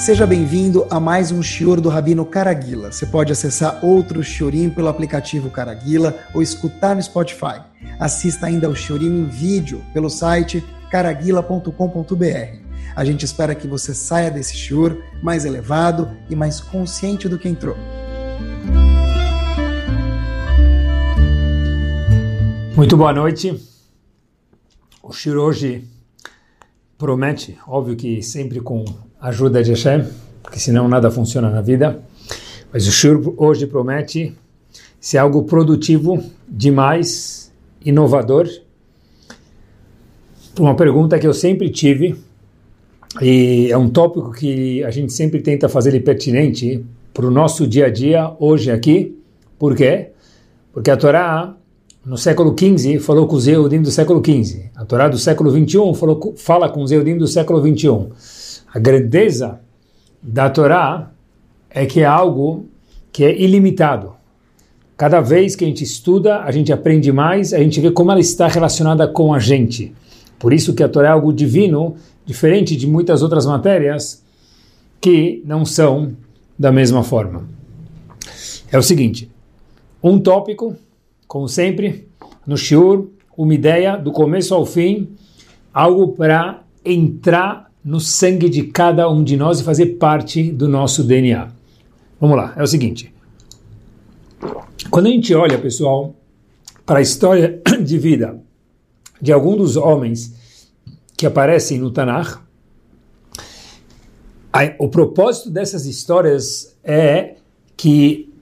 Seja bem-vindo a mais um Shior do Rabino Caraguila. Você pode acessar outro Shiorim pelo aplicativo Caraguila ou escutar no Spotify. Assista ainda ao Shiorim em vídeo pelo site caraguila.com.br. A gente espera que você saia desse Shior mais elevado e mais consciente do que entrou. Muito boa noite. O Shior hoje promete, óbvio que sempre com ajuda de Hashem, porque senão nada funciona na vida. Mas o Shur hoje promete ser algo produtivo, demais, inovador. Uma pergunta que eu sempre tive, e é um tópico que a gente sempre tenta fazer ele pertinente para o nosso dia a dia, hoje aqui. Por quê? Porque a Torá, no século XV, falou com os Eudim do século XV. A Torá do século XXI falou, fala com os Eudim do século XXI. A grandeza da Torá é que é algo que é ilimitado. Cada vez que a gente estuda, a gente aprende mais, a gente vê como ela está relacionada com a gente. Por isso que a Torá é algo divino, diferente de muitas outras matérias que não são da mesma forma. É o seguinte, um tópico, como sempre, no Shiur, uma ideia do começo ao fim, algo para entrar no sangue de cada um de nós e fazer parte do nosso DNA. Vamos lá, é o seguinte. Quando a gente olha, pessoal, para a história de vida de algum dos homens que aparecem no Tanakh, o propósito dessas histórias é que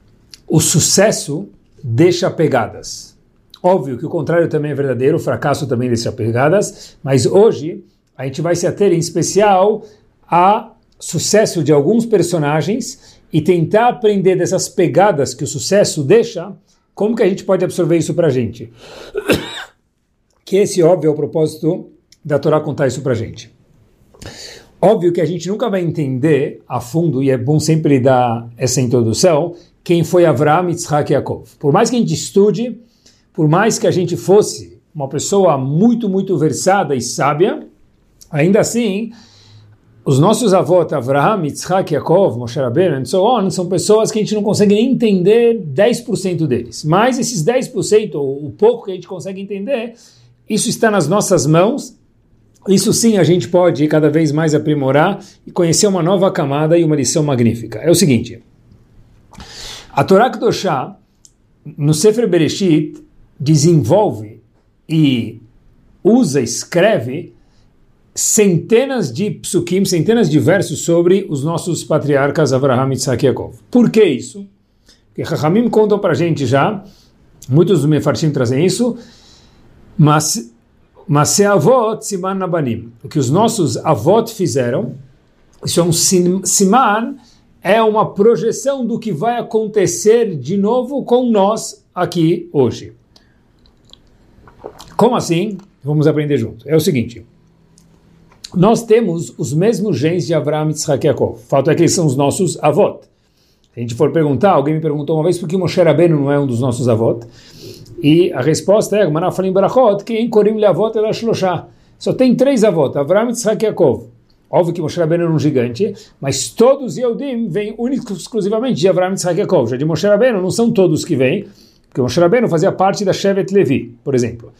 o sucesso deixa pegadas. Óbvio que o contrário também é verdadeiro, o fracasso também deixa pegadas, mas hoje a gente vai se ater em especial a sucesso de alguns personagens e tentar aprender dessas pegadas que o sucesso deixa, como que a gente pode absorver isso para a gente. Que esse, óbvio, é o propósito da Torá contar isso para a gente. Óbvio que a gente nunca vai entender a fundo, e é bom sempre dar essa introdução, quem foi Avraham, Yitzhak e Yaakov. Por mais que a gente estude, por mais que a gente fosse uma pessoa muito, muito versada e sábia, Ainda assim, os nossos avós, Avraham, Yitzhak, Yaakov, Moshe Rabbeinu, and so on, são pessoas que a gente não consegue nem entender 10% deles. Mas esses 10%, ou o pouco que a gente consegue entender, isso está nas nossas mãos. Isso sim a gente pode cada vez mais aprimorar e conhecer uma nova camada e uma lição magnífica. É o seguinte, a Torá Kedoshá, no Sefer Bereshit, desenvolve e usa, escreve centenas de psukim, centenas de versos sobre os nossos patriarcas Avraham, e Yaakov. Por que isso? Porque Chachamim contam para a gente já, muitos dos Mefarshim trazem isso, mas mas avot siman nabanim, o que os nossos avós fizeram, isso é um siman, é uma projeção do que vai acontecer de novo com nós aqui hoje. Como assim? Vamos aprender junto. É o seguinte, nós temos os mesmos genes de Yitzhak e. O fato é que eles são os nossos avós. Se a gente for perguntar, alguém me perguntou uma vez por que Moshe Rabbeinu não é um dos nossos avós. E a resposta é, Gmará Barachot, que em Korim Leavot ela Shloshá. Só tem três avós, Yitzhak e Yaakov. Óbvio que Moshe Rabbeinu era um gigante, mas todos os Yehudim vêm únicos exclusivamente de Yitzhak e Yaakov. Já de Moshe Rabbeinu não são todos que vêm, porque Moshe Rabbeinu fazia parte da Shevet Levi, por exemplo.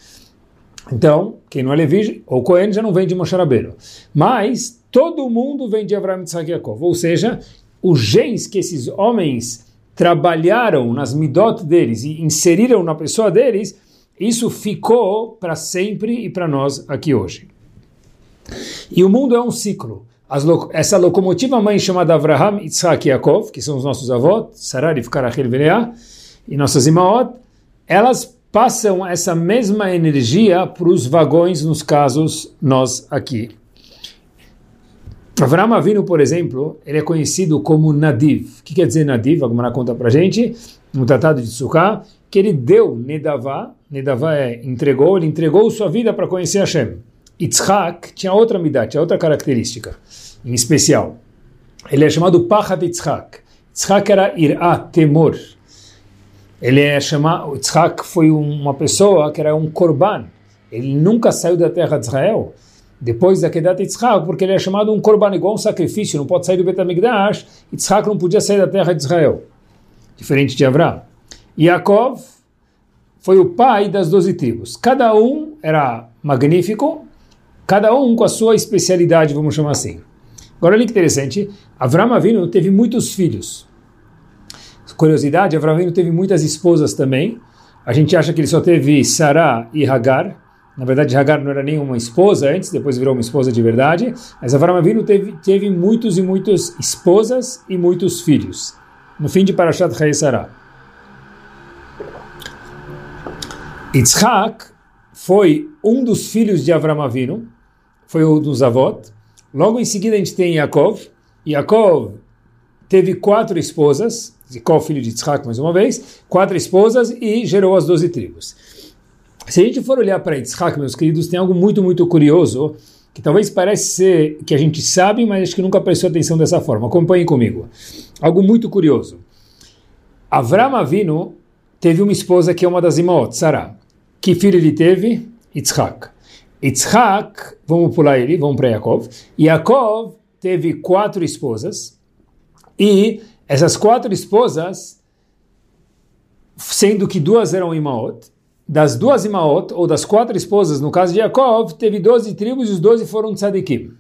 Então, quem não é Levi ou Cohen já não vem de Moshe Rabbeinu. Mas todo mundo vem de Avraham Yitzhak Yaakov. Ou seja, os genes que esses homens trabalharam nas midot deles e inseriram na pessoa deles, isso ficou para sempre e para nós aqui hoje. E o mundo é um ciclo. Lo essa locomotiva mãe chamada Avraham Yitzhak Yaakov, que são os nossos avós, Sarah, Rivka, Rachel, e nossas imaot, elas passam essa mesma energia para os vagões, nos casos nós aqui. Avram Avinu, por exemplo, ele é conhecido como Nadiv. O que quer dizer Nadiv? Agora conta para gente, no Tratado de Sukkah, que ele deu Nedavá, Nedavá é entregou, ele entregou sua vida para conhecer Hashem. Yitzhak tinha outra midah, tinha outra característica, em especial. Ele é chamado Pachat Yitzhak. Yitzhak era irá, temor. Ele é chamado, Yitzhak foi uma pessoa que era um korban. Ele nunca saiu da terra de Israel. depois da Kedat Yitzhak, porque ele é chamado um korban, igual um sacrifício, não pode sair do Betamigdash, Yitzhak não podia sair da terra de Israel, diferente de Avraham. Yaakov foi o pai das doze tribos. Cada um era magnífico, cada um com a sua especialidade, vamos chamar assim. Agora olha que interessante, Avram Avinu teve muitos filhos. Curiosidade, Avram Avinu teve muitas esposas também. A gente acha que ele só teve Sarah e Hagar, na verdade, Hagar não era nenhuma esposa antes, depois virou uma esposa de verdade. Mas Avram teve, teve muitos e muitas esposas e muitos filhos. No fim de Parashat Sarah. Yitzhak foi um dos filhos de Avram Avinu, foi um dos avós. Logo em seguida a gente tem Yaakov. Yaakov teve quatro esposas, Yaakov filho de Yitzhak mais uma vez, quatro esposas e gerou as doze tribos. Se a gente for olhar para Yitzhak, meus queridos, tem algo muito, muito curioso, que talvez pareça ser que a gente sabe, mas acho que nunca prestou atenção dessa forma. Acompanhem comigo. Algo muito curioso. Avram Avinu teve uma esposa que é uma das Imaot, Sarah. Que filho ele teve? Yitzhak. Yitzhak, vamos pular ele, vamos para Yaakov. Yaakov teve quatro esposas, e essas quatro esposas, sendo que duas eram Imaot, das duas Imaot, ou das quatro esposas, no caso de Yaakov, teve 12 tribos e os 12 foram tzadikim.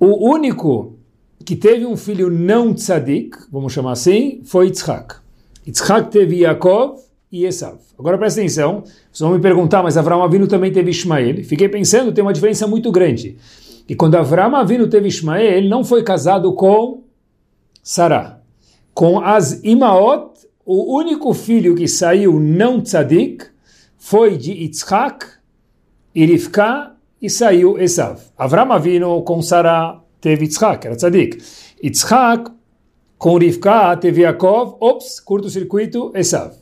O único que teve um filho não tzadik, vamos chamar assim, foi Yitzhak. Yitzhak teve Yaakov e Esav. Agora presta atenção, vocês vão me perguntar, mas Avram Avinu também teve Ismael. Fiquei pensando, tem uma diferença muito grande. E quando Avram Avinu teve Ismael, ele não foi casado com Sarah. Com as Imaot, o único filho que saiu não tzadik foi de Yitzhak e Rivka e saiu Esav. Avram Avinu com Sarah teve Yitzhak, era tzadik. Yitzhak com Rivka teve Yaakov, ops, curto-circuito, Esav.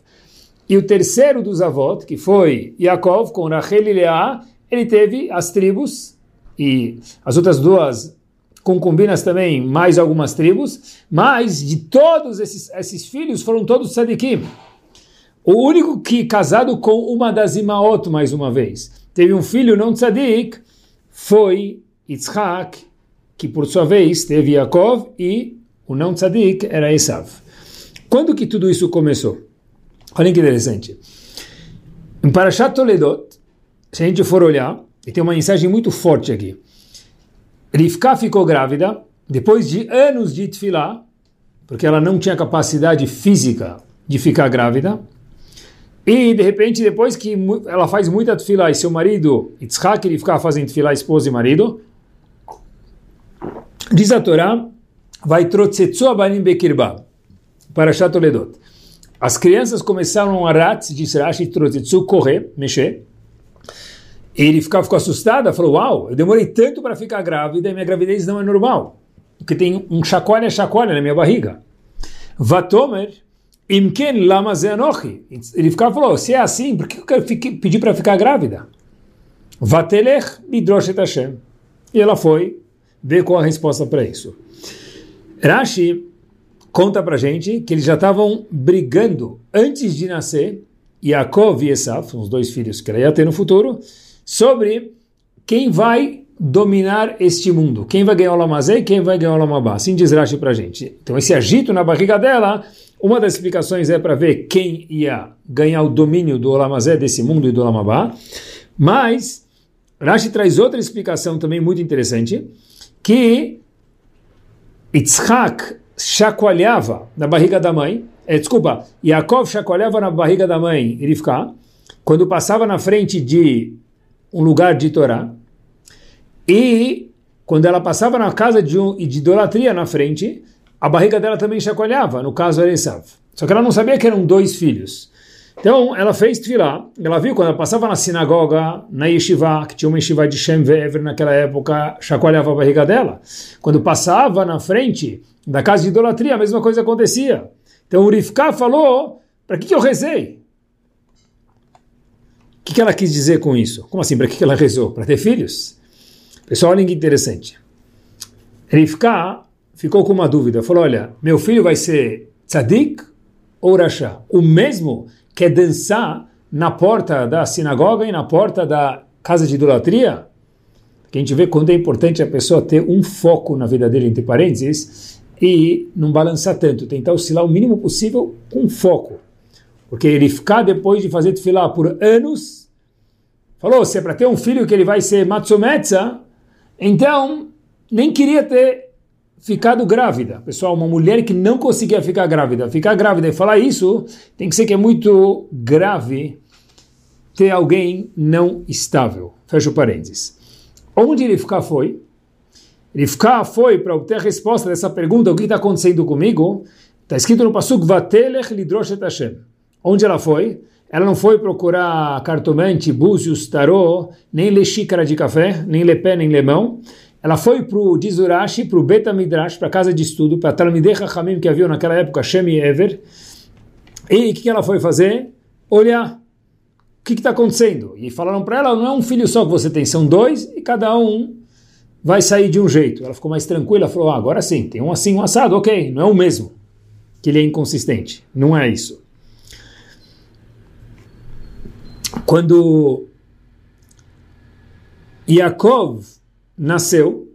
E o terceiro dos avós, que foi Yaakov com Rachel e Leah, ele teve as tribos e as outras duas concubinas também, mais algumas tribos, mas de todos esses, esses filhos foram todos sadikim. O único que casado com uma das Imaot, mais uma vez, teve um filho não tzadik, foi Yitzhak, que por sua vez teve Yaakov e o não tzadik era Esav. Quando que tudo isso começou? Olha que interessante. Em Parashat Toledot, se a gente for olhar, e tem uma mensagem muito forte aqui. Rivka ficou grávida depois de anos de tefilá, porque ela não tinha capacidade física de ficar grávida. E, de repente, depois que ela faz muita tefilá e seu marido, Yitzhak, ele ficava fazendo tefilá, esposa e marido, diz a Torá, vai trotzetsu abanim bekirba, para Toledot. As crianças começaram a rat, diz Rashi, trotzetsu, correr, mexer, ele ficou, ficou assustado, falou, uau, eu demorei tanto para ficar grávida e minha gravidez não é normal. Porque tem um chacoalha, chacoalha na minha barriga. Vatomer, imken lama. Ele ficava falou, se é assim, por que eu quero pedir para ficar grávida? Vatelech midroshet Hashem. E ela foi ver qual a resposta para isso. Rashi conta para gente que eles já estavam brigando antes de nascer, Yaakov e Esav, os dois filhos que ela ia ter no futuro, sobre quem vai dominar este mundo, quem vai ganhar o Lamazé e quem vai ganhar o Lamabá. Assim diz Rashi para gente. Então esse agito na barriga dela, uma das explicações é para ver quem ia ganhar o domínio do Lamazé, desse mundo e do Lamabá. Mas Rashi traz outra explicação também muito interessante, que Yitzhak chacoalhava na barriga da mãe, é, desculpa, Yaakov chacoalhava na barriga da mãe Rivka, quando passava na frente de um lugar de Torá. E quando ela passava na casa de, um, de idolatria na frente, a barriga dela também chacoalhava, no caso era Esav. Só que ela não sabia que eram dois filhos. Então ela fez tefilá, ela viu quando ela passava na sinagoga, na yeshiva, que tinha uma yeshiva de Shem naquela época, chacoalhava a barriga dela. Quando passava na frente da casa de idolatria, a mesma coisa acontecia. Então o Rifká falou, para que, que eu rezei? Que, que ela quis dizer com isso? Como assim? Para que, que ela rezou? Para ter filhos? Pessoal, olha que interessante. Rivka ficou com uma dúvida. Falou, olha, meu filho vai ser tzadik ou rasha? O mesmo quer dançar na porta da sinagoga e na porta da casa de idolatria? Que a gente vê quando é importante a pessoa ter um foco na vida dele, entre parênteses, e não balançar tanto, tentar oscilar o mínimo possível com foco. Porque ele ficar depois de fazer tefilá por anos, falou, se é para ter um filho que ele vai ser matsumetza, então nem queria ter ficado grávida. Pessoal, uma mulher que não conseguia ficar grávida, ficar grávida e falar isso, tem que ser que é muito grave ter alguém não estável. Fecha o parênteses. Onde ele ficar foi? Ele ficar foi para obter a resposta dessa pergunta, o que está acontecendo comigo? Está escrito no Pasuk, Vatelech lidroshet Hashem. Onde ela foi? Ela não foi procurar cartomante, búzios, tarô, nem ler xícara de café, nem ler pé, nem lemão. Ela foi para o Dizurashi, para o Beta Midrash, para a casa de estudo, para Talmidei Chachamim, que havia naquela época, Shem e Ever. E o que, que ela foi fazer? Olhar o que está acontecendo. E falaram para ela, não é um filho só que você tem, são dois, e cada um vai sair de um jeito. Ela ficou mais tranquila, falou, ah, agora sim, tem um assim, um assado, ok, não é o mesmo. Que ele é inconsistente, não é isso. Quando Yaakov nasceu,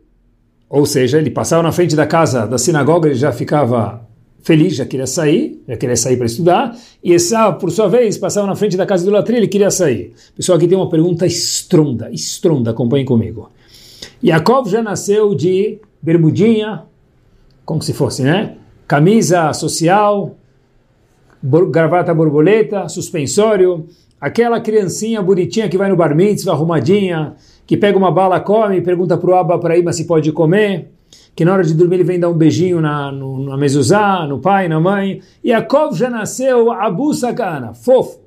ou seja, ele passava na frente da casa da sinagoga, ele já ficava feliz, já queria sair, já queria sair para estudar, e Esau, por sua vez, passava na frente da casa do latria, ele queria sair. Pessoal, aqui tem uma pergunta estronda, estronda, acompanhem comigo. Yaakov já nasceu de bermudinha, como se fosse, né? Camisa social, gravata borboleta, suspensório, aquela criancinha bonitinha que vai no bar mitzvah, arrumadinha, que pega uma bala, come, pergunta para o Abba para ir, mas se pode comer, que na hora de dormir ele vem dar um beijinho na, no, na mezuzá, no pai, na mãe. Yaakov já nasceu Abu Sakana, fofo,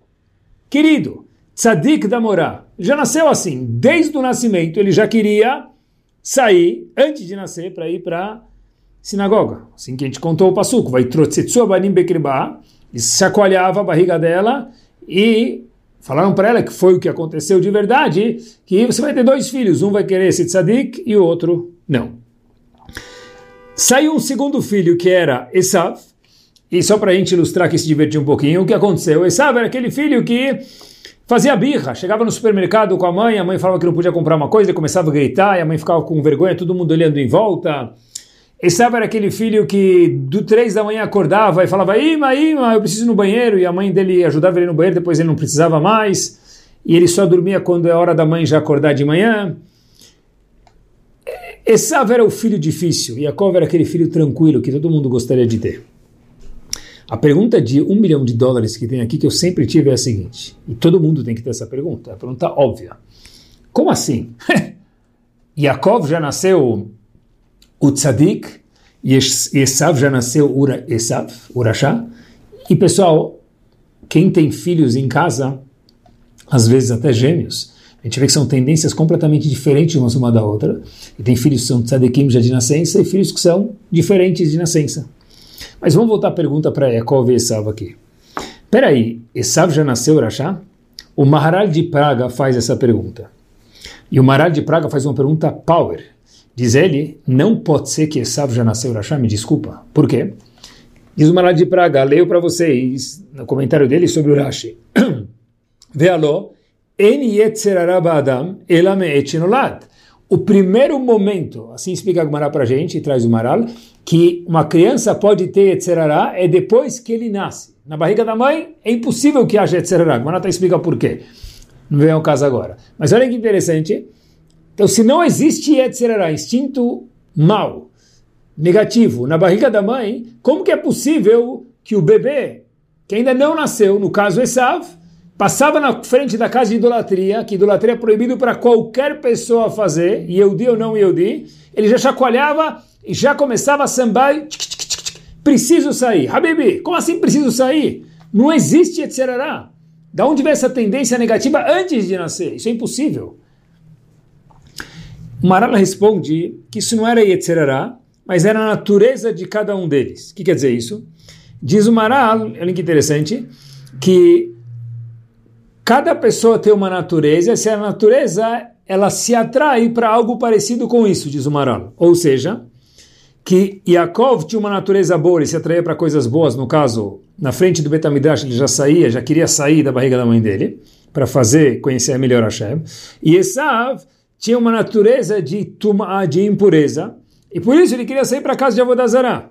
querido, tzadik da morá. Já nasceu assim, desde o nascimento ele já queria sair, antes de nascer, para ir para sinagoga. Assim que a gente contou o passuco, vai trotzetsu abanim bekriba, e chacoalhava a barriga dela e Falaram para ela que foi o que aconteceu de verdade, que você vai ter dois filhos, um vai querer ser tzadik e o outro não. Saiu um segundo filho que era Esav, e só para a gente ilustrar que se divertir um pouquinho, o que aconteceu? Esav era aquele filho que fazia birra, chegava no supermercado com a mãe, a mãe falava que não podia comprar uma coisa, ele começava a gritar, e a mãe ficava com vergonha, todo mundo olhando em volta. Esav era aquele filho que do três da manhã acordava e falava, Ima, Ima, eu preciso ir no banheiro, e a mãe dele ajudava ele no banheiro, depois ele não precisava mais, e ele só dormia quando é hora da mãe já acordar de manhã. Esav era o filho difícil, Yaakov era aquele filho tranquilo que todo mundo gostaria de ter. A pergunta de um milhão de dólares que tem aqui, que eu sempre tive, é a seguinte, e todo mundo tem que ter essa pergunta, é a pergunta óbvia. Como assim? Yaakov já nasceu o tzadik, e Esav já nasceu Ura, Esav, Urashá. E pessoal, quem tem filhos em casa, às vezes até gêmeos, a gente vê que são tendências completamente diferentes umas uma da outra. E tem filhos que são tzadikim já de nascença e filhos que são diferentes de nascença. Mas vamos voltar à pergunta para Yaakov e Esav aqui. Peraí, Esav já nasceu Urashá? O Maharal de Praga faz essa pergunta. E o Maharal de Praga faz uma pergunta power. Diz ele, não pode ser que Esav já nasceu Rashá, me desculpa. Por quê? Diz o Maral de Praga, leio para vocês no comentário dele sobre o Rashi. Vealo, en adam O primeiro momento, assim explica Maral para a gente, traz o Maral, que uma criança pode ter Yetzerará é depois que ele nasce. Na barriga da mãe é impossível que haja Yetzerará. Maral está explica por quê. Não vem ao caso agora. Mas olha que interessante, então, se não existe Yetzirará, instinto mau, negativo, na barriga da mãe, como que é possível que o bebê, que ainda não nasceu, no caso Esav, passava na frente da casa de idolatria, que idolatria é proibido para qualquer pessoa fazer, Yehudi ou não Yehudi, ele já chacoalhava e já começava a sambar, preciso sair. Habibi, como assim preciso sair? Não existe Yetzirará. Da onde vem essa tendência negativa antes de nascer? Isso é impossível. O Maral responde que isso não era Yetzerará, mas era a natureza de cada um deles. O que quer dizer isso? Diz o Maral, olha que interessante, que cada pessoa tem uma natureza, e a natureza ela se atrai para algo parecido com isso, diz o Maral. Ou seja, que Yaakov tinha uma natureza boa, ele se atraía para coisas boas, no caso, na frente do Betamidrash ele já saía, já queria sair da barriga da mãe dele, para fazer, conhecer melhor Hashem. E Esav tinha uma natureza de, tuma, de impureza, e por isso ele queria sair para casa de Avodazará.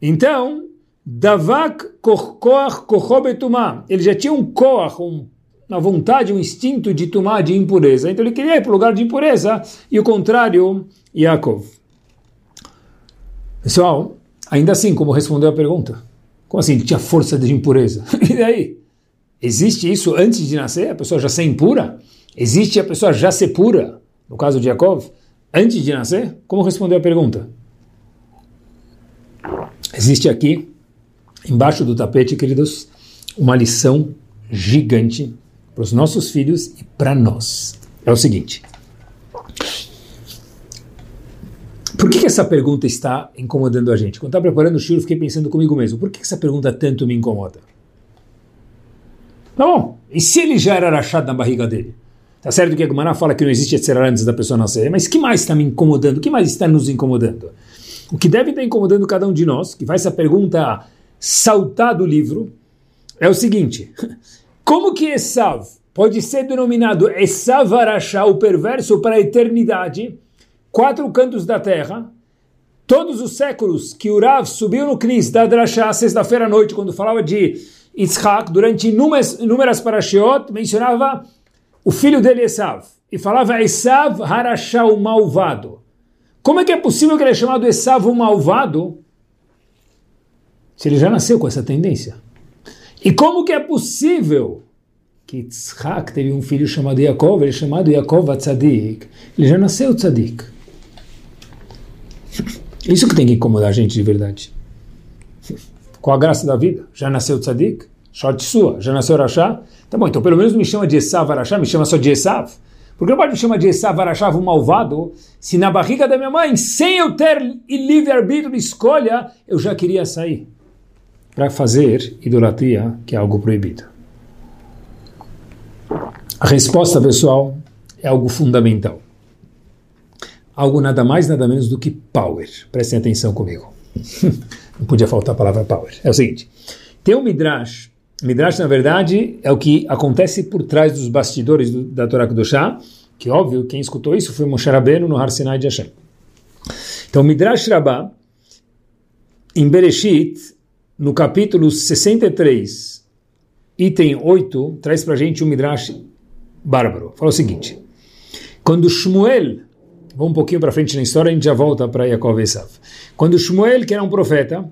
Então, Davak Koach Kochobetumá, ele já tinha um koach, um, uma vontade, um instinto de tomar de impureza. Então ele queria ir para o lugar de impureza, e o contrário, Yaakov. Pessoal, ainda assim, como respondeu a pergunta? Como assim? Ele tinha força de impureza. E daí? Existe isso antes de nascer? A pessoa já ser impura? Existe a pessoa já ser pura? No caso de Yaakov, antes de nascer? Como respondeu a pergunta? Existe aqui, embaixo do tapete, queridos, uma lição gigante para os nossos filhos e para nós. É o seguinte. Por que, que, essa pergunta está incomodando a gente? Quando estava preparando o show, fiquei pensando comigo mesmo, por que, que essa pergunta tanto me incomoda? Tá bom, e se ele já era rachado na barriga dele? Tá certo que a Gumara fala que não existe etc. antes da pessoa nascer, mas que mais está me incomodando? O que mais está nos incomodando? O que deve estar incomodando cada um de nós, que faz essa pergunta saltar do livro, é o seguinte: como que Esav pode ser denominado Esav Arashá, o perverso, para a eternidade? quatro cantos da terra, todos os séculos que Urav subiu no Knis da Drashá, sexta-feira à noite, quando falava de Yitzhak, durante inúmeras, inúmeras parashiot, mencionava o filho dele Esav, e falava Esav Harashá, o malvado. Como é que é possível que ele é chamado Esav, o malvado, se ele já nasceu com essa tendência? E como que é possível que Yitzhak teve um filho chamado Yaakov, ele é chamado Yaakov Tzadik, ele já nasceu Tzadik. Isso que tem que incomodar a gente de verdade. Qual a graça da vida? Já nasceu Tzadik? Short sua. Já nasceu Rashá? Tá bom, então pelo menos me chama de Esav Arashá, me chama só de Esav. Por que não pode me chamar de Esav Arashá, um malvado, se na barriga da minha mãe, sem eu ter livre-arbítrio de escolha, eu já queria sair para fazer idolatria, que é algo proibido? A resposta, pessoal, é algo fundamental algo nada mais, nada menos do que power. Prestem atenção comigo. Não podia faltar a palavra power. É o seguinte: tem um Midrash. Midrash, na verdade, é o que acontece por trás dos bastidores do, da Torá Kudoshá, que, óbvio, quem escutou isso foi Moshe Rabbeinu no Har Sinai de Hashem. Então, Midrash Rabbah, em Bereshit, no capítulo 63, item 8, traz para gente um Midrash bárbaro. Fala o seguinte: quando Shmuel Vamos um pouquinho para frente na história, a gente já volta para Yaakov Esav. Quando Shmuel, que era um profeta,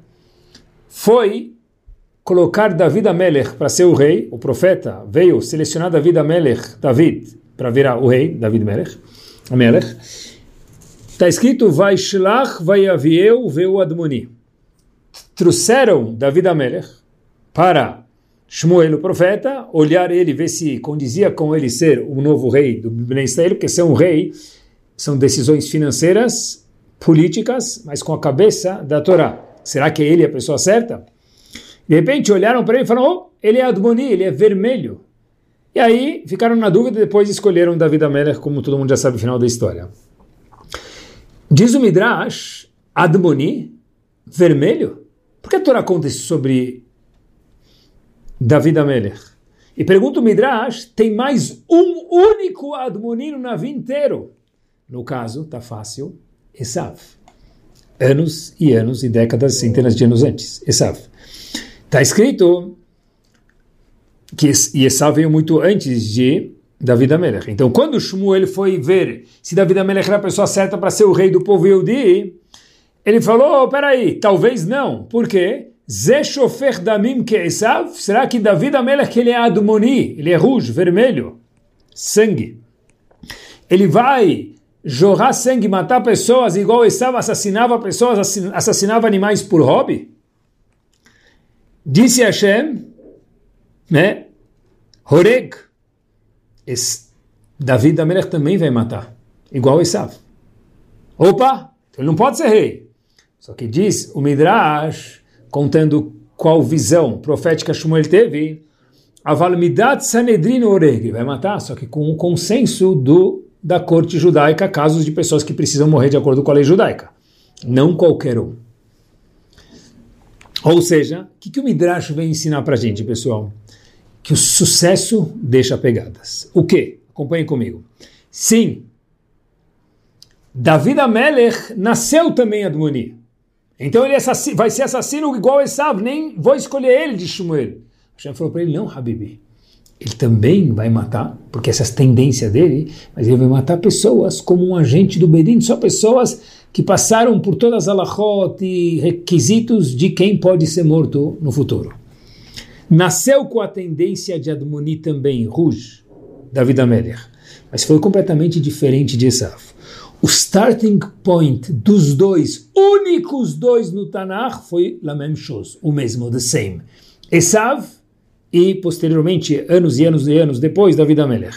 foi colocar David Amelech para ser o rei, o profeta veio selecionar David Amelech, David, para virar o rei, David Melech, Amelech, está escrito, vai Shlach, vai Avieu, veu Admoni. Trouxeram David Amelech para Shmuel, o profeta, olhar ele, ver se condizia com ele ser o novo rei do Bnei Israel, porque ser um rei são decisões financeiras, políticas, mas com a cabeça da Torá. Será que ele é a pessoa certa? De repente olharam para ele e falaram: oh, ele é Admoni, ele é vermelho. E aí ficaram na dúvida e depois escolheram David Amelech, como todo mundo já sabe o final da história. Diz o Midrash, Admoni, vermelho? Por que a Torá conta isso sobre David Amelech? E pergunta o Midrash, tem mais um único Admoni no navio inteiro. No caso, está fácil, Esav. Anos e anos e décadas, centenas de anos antes. Esav. Está escrito que Esav veio muito antes de David Amelech. Então, quando Shmuel foi ver se David Amelech era a pessoa certa para ser o rei do povo Yehudi, ele falou, oh, peraí, talvez não. Por quê? Zeshofer damim que Esav? Será que David Amelech ele é Admoni? Ele é rouge, vermelho? Sangue. Ele vai jorrar sangue, matar pessoas, igual Esav assassinava pessoas, assassinava animais por hobby? Disse Hashem, né? Horeg, David Amelech também vai matar, igual Esav. Opa, ele não pode ser rei. Só que diz o Midrash, contando qual visão profética Shmuel teve, Avalmidat Sanedrin Oreg, vai matar, só que com o consenso do da corte judaica casos de pessoas que precisam morrer de acordo com a lei judaica. Não qualquer um. Ou seja, o que, que o Midrash vem ensinar para a gente, pessoal? Que o sucesso deixa pegadas. O que? Acompanhem comigo. Sim, David Amelech nasceu também Admoni. Então ele vai ser assassino igual Esav, nem vou escolher ele de Shmuel. Hashem falou para ele, não, Habibi. Ele também vai matar, porque essa é a tendência dele, mas ele vai matar pessoas como um agente do Bedin, só pessoas que passaram por todas as alachot e requisitos de quem pode ser morto no futuro. Nasceu com a tendência de Admoni também, Ruj, David Amelech, mas foi completamente diferente de Esav. O starting point dos dois, únicos dois no Tanakh, foi la même chose, o mesmo, the same. Esav e, posteriormente, anos e anos e anos depois, David Amelech.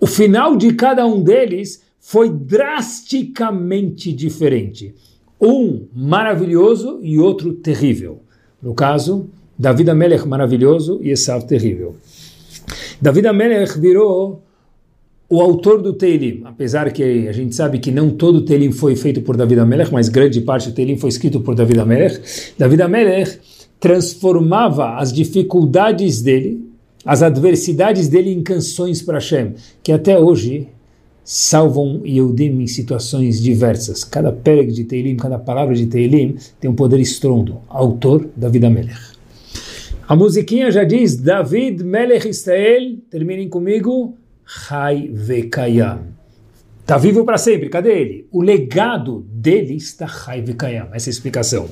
O final de cada um deles foi drasticamente diferente. Um maravilhoso e outro terrível. No caso, David Amelech maravilhoso e Esav terrível. David Amelech virou o autor do Teilim, apesar que a gente sabe que não todo o Teilim foi feito por David Amelech, mas grande parte do Teilim foi escrito por David Amelech, David Amelech transformava as dificuldades dele, as adversidades dele em canções para Hashem, que até hoje salvam Yehudim em situações diversas. Cada pereg de Teilim, cada palavra de Teilim tem um poder estrondo. Autor, David Amelech. A musiquinha já diz, David Melech Israel, terminem comigo, Chai Vekayam. Está vivo para sempre, cadê ele? O legado dele está Chai Vekayam, essa é a explicação.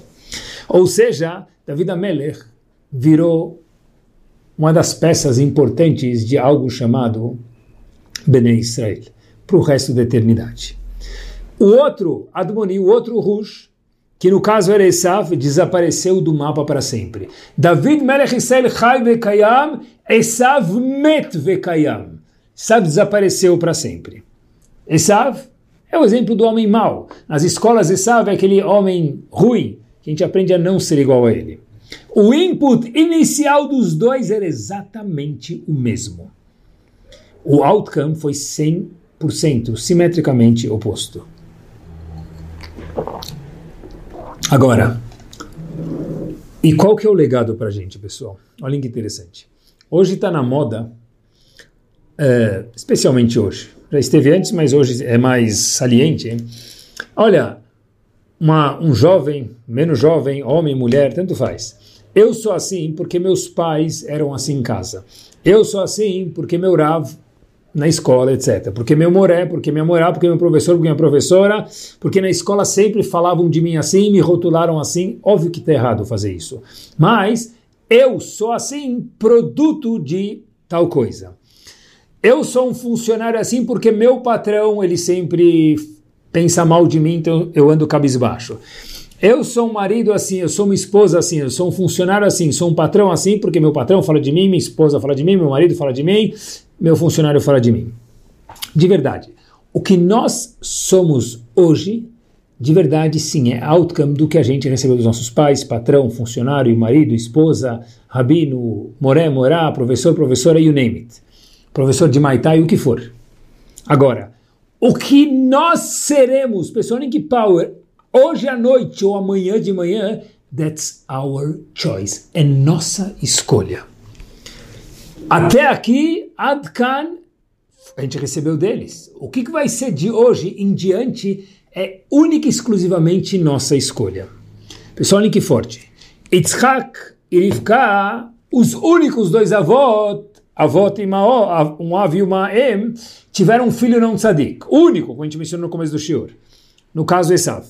Ou seja, David Amelech virou uma das peças importantes de algo chamado Bnei Israel, para o resto da eternidade. O outro, Admoni, o outro Rush, que no caso era Esav, desapareceu do mapa para sempre. David Melech Israel Chai Vekayam, Esav Met Vekayam. Esav desapareceu para sempre. Esav é o exemplo do homem mau. Nas escolas, Esav é aquele homem ruim, que a gente aprende a não ser igual a ele. O input inicial dos dois era exatamente o mesmo. O outcome foi 100%, simetricamente oposto. Agora, e qual que é o legado para a gente, pessoal? Olha que interessante. Hoje está na moda é, especialmente hoje. Já esteve antes, mas hoje é mais saliente. Hein? Olha, uma, um jovem, menos jovem, homem, mulher, tanto faz. Eu sou assim porque meus pais eram assim em casa. Eu sou assim porque meu Rav na escola, etc. Porque meu moré, porque minha moral, porque meu professor, porque minha professora, porque na escola sempre falavam de mim assim, me rotularam assim. Óbvio que está errado fazer isso. Mas eu sou assim, produto de tal coisa. Eu sou um funcionário assim porque meu patrão, ele sempre pensa mal de mim, então eu ando cabisbaixo. Eu sou um marido assim, eu sou uma esposa assim, eu sou um funcionário assim, sou um patrão assim, porque meu patrão fala de mim, minha esposa fala de mim, meu marido fala de mim, meu funcionário fala de mim. De verdade, o que nós somos hoje, de verdade sim, é outcome do que a gente recebeu dos nossos pais, patrão, funcionário, marido, esposa, rabino, moré, morá, professor, professora, you name it professor de Maitai, o que for. Agora, o que nós seremos, pessoal, Nick Power, hoje à noite ou amanhã de manhã, that's our choice, é nossa escolha. Até aqui, Adkan, a gente recebeu deles. O que, que vai ser de hoje em diante é única e exclusivamente nossa escolha. Pessoal, link forte. Yitzhak e Rivka, os únicos dois avós avot e Mao, um av e uma em, tiveram um filho não tzadik, único, como a gente mencionou no começo do shiur. No caso Esav.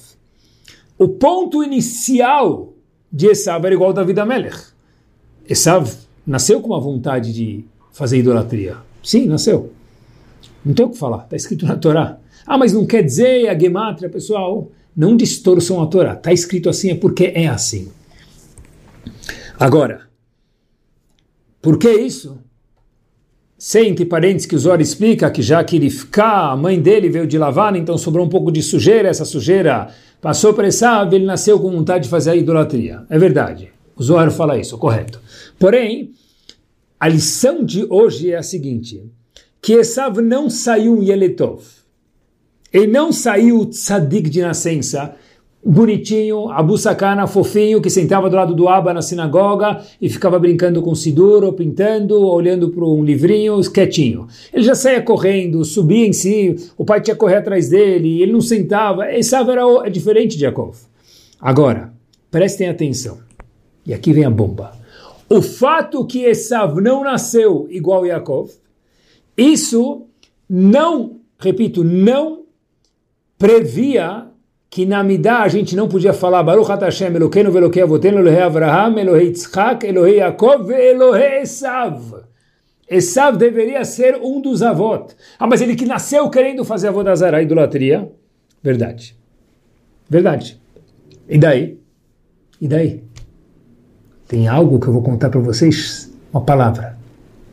O ponto inicial de Esav era igual ao David Amelech. Esav nasceu com uma vontade de fazer idolatria. Sim, nasceu. Não tem o que falar, está escrito na Torá. Ah, mas não quer dizer a gematria, pessoal. Não distorçam a Torá. Está escrito assim é porque é assim. Agora, por que isso? Sem entre parênteses que o Zohar explica que já que Rifká, a mãe dele, veio de Lavan, então sobrou um pouco de sujeira, essa sujeira passou para Esav, ele nasceu com vontade de fazer a idolatria. É verdade, o Zohar fala isso, correto. Porém, a lição de hoje é a seguinte, que Esav não saiu Yeletov, ele não saiu tzadik de nascença, bonitinho, Abu Sakana, fofinho, que sentava do lado do Abba na sinagoga e ficava brincando com Sidur, ou pintando, ou olhando para um livrinho, quietinho. Ele já saía correndo, subia em si, o pai tinha que correr atrás dele, ele não sentava. Esav era é diferente de Yaakov. Agora, prestem atenção. E aqui vem a bomba. O fato que Esav não nasceu igual Yaakov, isso não, repito, não previa que na Midah a gente não podia falar Baruch Hashem Elokeinu Velokei Avotenu Elohei Avraham Elohei Yitzchak Elohei Yaakov Elohei Esav. Esav deveria ser um dos avós. Ah, mas ele que nasceu querendo fazer avô da Zara, idolatria. Verdade. Verdade. E daí? E daí? Tem algo que eu vou contar para vocês, uma palavra.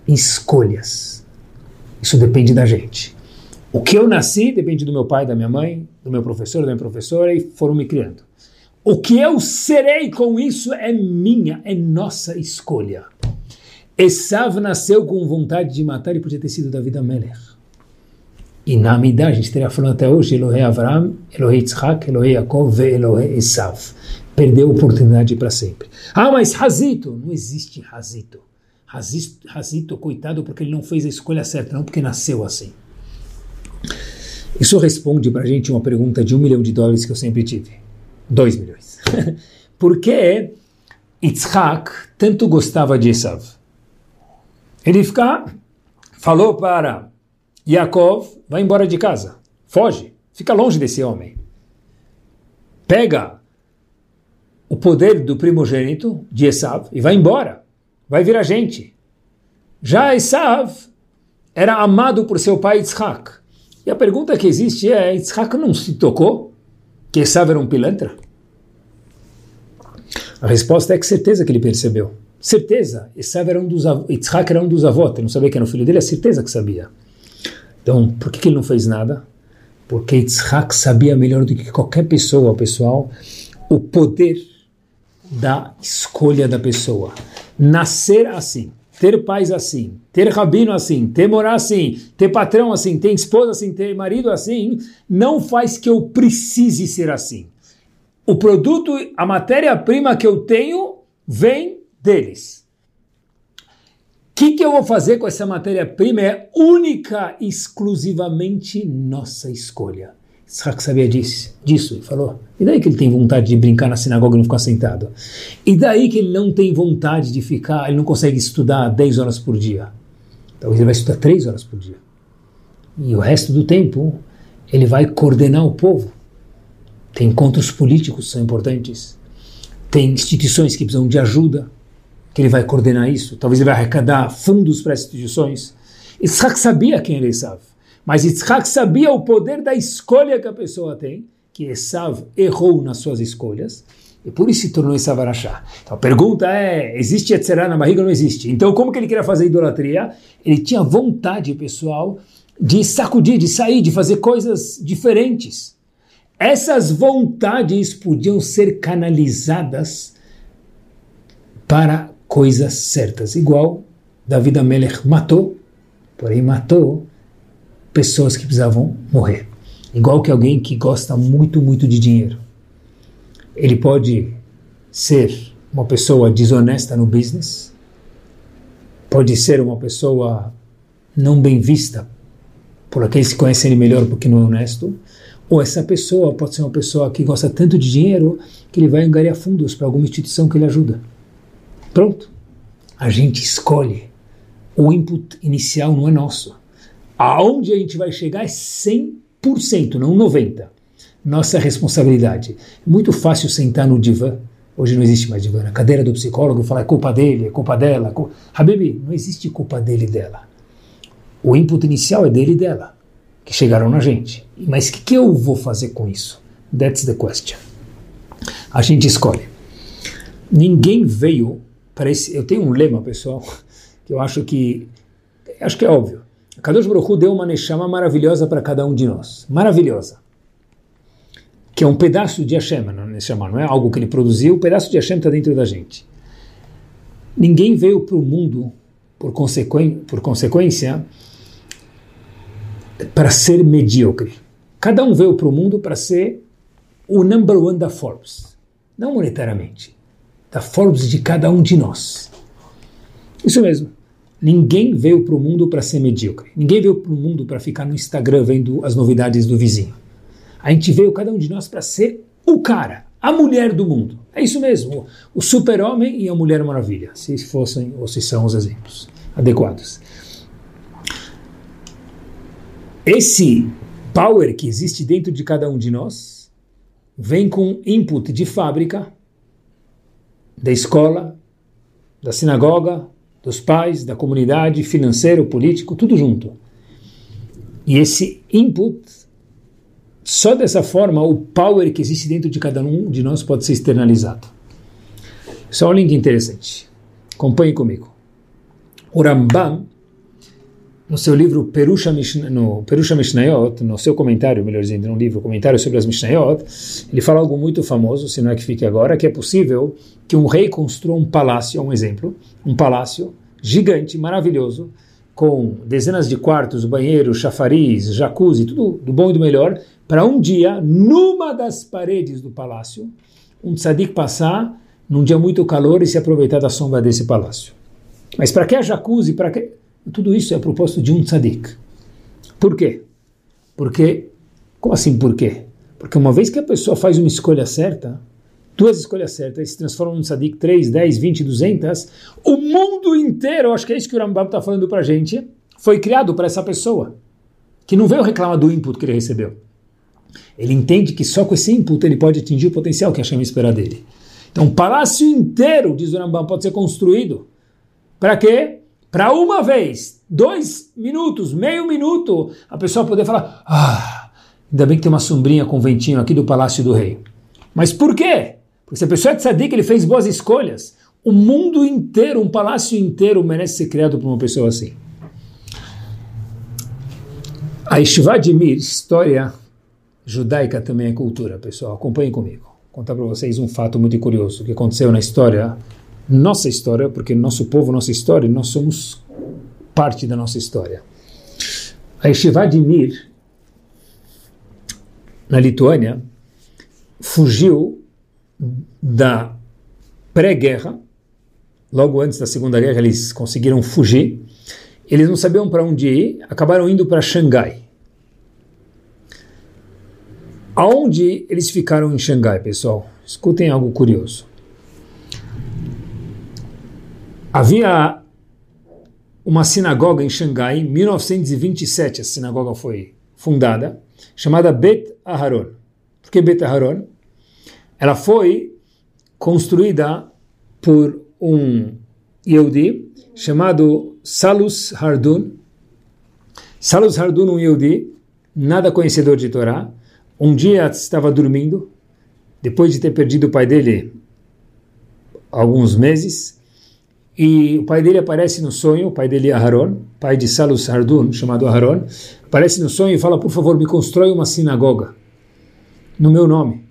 Escolhas. Isso depende da gente. O que eu nasci depende do meu pai, da minha mãe, do meu professor, da minha professora, e foram me criando. O que eu serei com isso é minha, é nossa escolha. Esav nasceu com vontade de matar e podia ter sido David Amelech. E na Amidah, a gente estaria falando até hoje, Elohei Avram, Elohei Yitzhak, Elohei Yaakov e Elohei Esav. Perdeu a oportunidade para sempre. Ah, mas Hazito, não existe Hazito. Hazito, coitado, porque ele não fez a escolha certa, não porque nasceu assim. Isso responde para a gente uma pergunta de um milhão de dólares que eu sempre tive. Dois milhões. Por que Yitzhak tanto gostava de Esav? Ele fica, falou para Yaakov, vai embora de casa, foge, fica longe desse homem. Pega o poder do primogênito de Esav e vai embora, vai virar gente. Já Esav era amado por seu pai Yitzhak. E a pergunta que existe é: Yitzhak não se tocou que Esav era um pilantra? A resposta é que certeza que ele percebeu. Certeza. Esav era um dos Yitzhak era um dos avós, ele não sabia que era o filho dele, é certeza que sabia. Então, por que, que ele não fez nada? Porque Yitzhak sabia melhor do que qualquer pessoa, pessoal, o poder da escolha da pessoa. Nascer assim ter pais assim, ter rabino assim, ter morar assim, ter patrão assim, ter esposa assim, ter marido assim, não faz que eu precise ser assim. O produto, a matéria-prima que eu tenho, vem deles. O que, que eu vou fazer com essa matéria-prima é única, exclusivamente nossa escolha. Isaac sabia disso, disso e falou. E daí que ele tem vontade de brincar na sinagoga e não ficar sentado? E daí que ele não tem vontade de ficar, ele não consegue estudar 10 horas por dia? Talvez ele vai estudar 3 horas por dia. E o resto do tempo, ele vai coordenar o povo. Tem encontros políticos que são importantes. Tem instituições que precisam de ajuda, que ele vai coordenar isso. Talvez ele vai arrecadar fundos para essas instituições. Isaac sabia quem ele sabe. Mas Yitzhak sabia o poder da escolha que a pessoa tem, que Esav errou nas suas escolhas, e por isso se tornou Esav Arashá. Então a pergunta é, existe Yetzerá na barriga ou não existe? Então como que ele queria fazer idolatria? Ele tinha vontade, pessoal, de sacudir, de sair, de fazer coisas diferentes. Essas vontades podiam ser canalizadas para coisas certas. Igual David Amelech matou, porém matou pessoas que precisavam morrer. Igual que alguém que gosta muito, muito de dinheiro. Ele pode ser uma pessoa desonesta no business, pode ser uma pessoa não bem vista por aqueles que conhecem ele melhor porque não é honesto, ou essa pessoa pode ser uma pessoa que gosta tanto de dinheiro que ele vai angariar fundos para alguma instituição que ele ajuda. Pronto. A gente escolhe. O input inicial não é nosso. Aonde a gente vai chegar é 100%, não 90%. Nossa responsabilidade. Muito fácil sentar no divã. Hoje não existe mais divã. Na cadeira do psicólogo falar é culpa dele, é culpa dela. É culpa... Habibi, não existe culpa dele e dela. O input inicial é dele e dela, que chegaram na gente. Mas o que, que eu vou fazer com isso? That's the question. A gente escolhe. Ninguém veio para esse. Eu tenho um lema, pessoal, que eu acho que. Acho que é óbvio. Kadosh Baruch deu uma neshama maravilhosa para cada um de nós. Maravilhosa. Que é um pedaço de Hashem, não, neshama, não é algo que ele produziu, o um pedaço de Hashem está dentro da gente. Ninguém veio para o mundo, por, por consequência, para ser medíocre. Cada um veio para o mundo para ser o number one da Forbes. Não monetariamente. Da Forbes de cada um de nós. Isso mesmo. Ninguém veio para o mundo para ser medíocre. Ninguém veio para o mundo para ficar no Instagram vendo as novidades do vizinho. A gente veio, cada um de nós, para ser o cara, a mulher do mundo. É isso mesmo. O super-homem e a mulher maravilha, se fossem ou se são os exemplos adequados. Esse power que existe dentro de cada um de nós vem com input de fábrica, da escola, da sinagoga, dos pais, da comunidade, financeiro, político, tudo junto. E esse input, só dessa forma, o power que existe dentro de cada um de nós pode ser externalizado. Só um link interessante. Acompanhe comigo. O Rambam no seu livro Perusha, Mishnah, no Perusha Mishnayot, no seu comentário, melhor dizendo, no livro Comentário sobre as Mishnayot, ele fala algo muito famoso, se não é que fique agora, que é possível que um rei construa um palácio, um exemplo, um palácio gigante, maravilhoso, com dezenas de quartos, banheiro, chafariz, jacuzzi, tudo do bom e do melhor, para um dia, numa das paredes do palácio, um tzadik passar num dia muito calor e se aproveitar da sombra desse palácio. Mas para que a jacuzzi? Para que tudo isso é a propósito de um tzadik. Por quê? Porque, como assim por quê? Porque uma vez que a pessoa faz uma escolha certa, duas escolhas certas, se transforma num tzadik 3, 10, 20, 200, o mundo inteiro, acho que é isso que o Rambam está falando para a gente, foi criado para essa pessoa, que não veio reclamar do input que ele recebeu. Ele entende que só com esse input ele pode atingir o potencial que a Hashem espera dele. Então, um palácio inteiro, diz o Rambam, pode ser construído. Para quê? Para uma vez, dois minutos, meio minuto, a pessoa poder falar: Ah, ainda bem que tem uma sombrinha com ventinho aqui do Palácio do Rei. Mas por quê? Porque se a pessoa é que ele fez boas escolhas, o mundo inteiro, um palácio inteiro merece ser criado por uma pessoa assim. A Yeshiva de Mir, história judaica também é cultura, pessoal. Acompanhem comigo. Vou contar para vocês um fato muito curioso que aconteceu na história nossa história, porque nosso povo, nossa história, nós somos parte da nossa história. A Yeshiva de Mir, na Lituânia, fugiu da pré-guerra, logo antes da Segunda Guerra eles conseguiram fugir, eles não sabiam para onde ir, acabaram indo para Xangai. Aonde eles ficaram em Xangai, pessoal? Escutem algo curioso. Havia uma sinagoga em Xangai, em 1927 a sinagoga foi fundada, chamada Bet Aharon. Por que Bet Aharon? Ela foi construída por um Yehudi chamado Salus Hardun. Salus Hardun, um Yehudi, nada conhecedor de Torá, um dia estava dormindo, depois de ter perdido o pai dele alguns meses, e o pai dele aparece no sonho, o pai dele é Aharon, pai de Salus Hardun, chamado Aharon, aparece no sonho e fala, por favor, me constrói uma sinagoga no meu nome.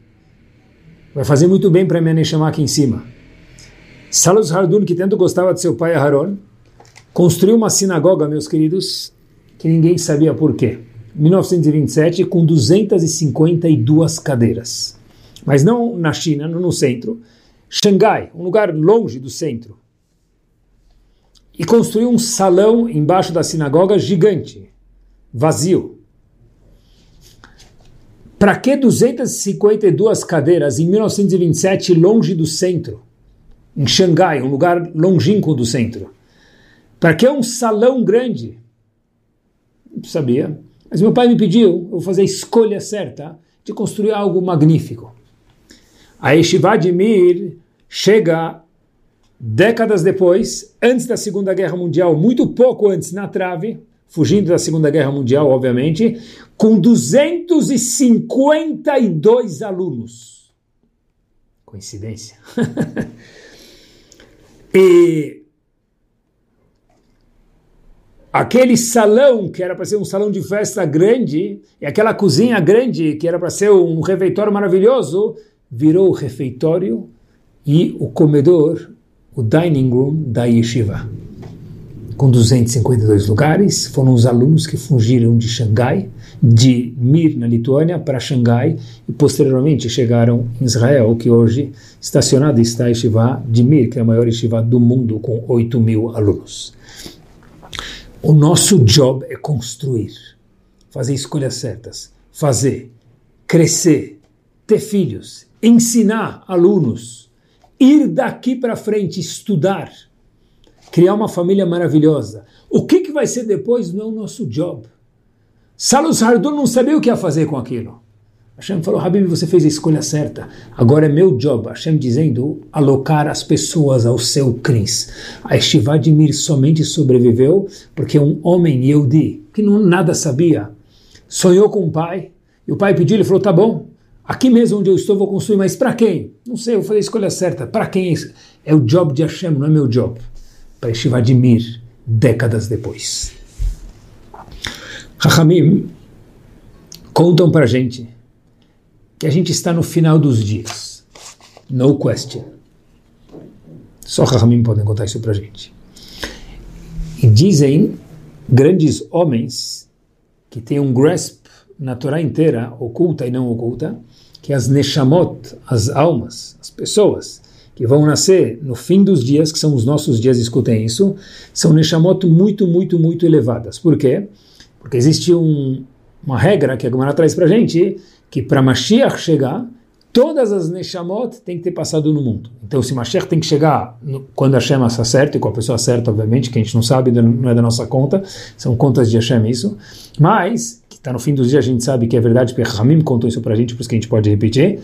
Vai fazer muito bem para me chamar aqui em cima. Salus Hardun, que tanto gostava de seu pai Aharon, construiu uma sinagoga, meus queridos, que ninguém sabia por quê. 1927, com 252 cadeiras. Mas não na China, não no centro. Xangai, um lugar longe do centro e construiu um salão embaixo da sinagoga gigante, vazio. Para que 252 cadeiras em 1927 longe do centro, em Xangai, um lugar longínquo do centro? Para que um salão grande? Não sabia. Mas meu pai me pediu, eu fazer a escolha certa de construir algo magnífico. A Yeshiva de Mir chega décadas depois, antes da Segunda Guerra Mundial, muito pouco antes, na trave, fugindo da Segunda Guerra Mundial, obviamente, com 252 alunos. Coincidência. e aquele salão que era para ser um salão de festa grande, e aquela cozinha grande que era para ser um refeitório maravilhoso, virou o refeitório e o comedor o dining room da yeshiva. com 252 lugares. Foram os alunos que fugiram de Xangai, de Mir, na Lituânia, para Xangai e posteriormente chegaram em Israel, que hoje estacionado está a Yeshiva de Mir, que é a maior Yeshiva do mundo, com 8 mil alunos. O nosso job é construir, fazer escolhas certas, fazer, crescer, ter filhos, ensinar alunos, ir daqui para frente, estudar, criar uma família maravilhosa. O que, que vai ser depois não é o nosso job. Salus Hardon não sabia o que ia fazer com aquilo. Hashem falou, Habib, você fez a escolha certa. Agora é meu job. Hashem dizendo, alocar as pessoas ao seu cris. A Estivá de Mir somente sobreviveu porque um homem Yehudi, que não nada sabia, sonhou com o pai. E o pai pediu, ele falou, tá bom, aqui mesmo onde eu estou vou construir, mas para quem? Não sei, eu falei a escolha certa. Para quem? É o job de Hashem, não é meu job. Para Estivá de Mir, décadas depois. Rahamim contam para gente que a gente está no final dos dias. No question. Só Rahamim podem contar isso para gente. E dizem grandes homens que têm um grasp na Torá inteira, oculta e não oculta, que as neshamot, as almas, as pessoas que vão nascer no fim dos dias, que são os nossos dias, escutem isso, são neshamot muito, muito, muito elevadas. Por quê? Porque existe um, uma regra que a Gemara traz para a gente, que para Mashiach chegar, todas as Neshamot têm que ter passado no mundo. Então, se Mashiach tem que chegar no, quando Hashem está certo, e com a pessoa certa, obviamente, que a gente não sabe, não é da nossa conta, são contas de Hashem isso, mas, está no fim dos dias, a gente sabe que é verdade, porque Ramim contou isso para a gente, por isso que a gente pode repetir,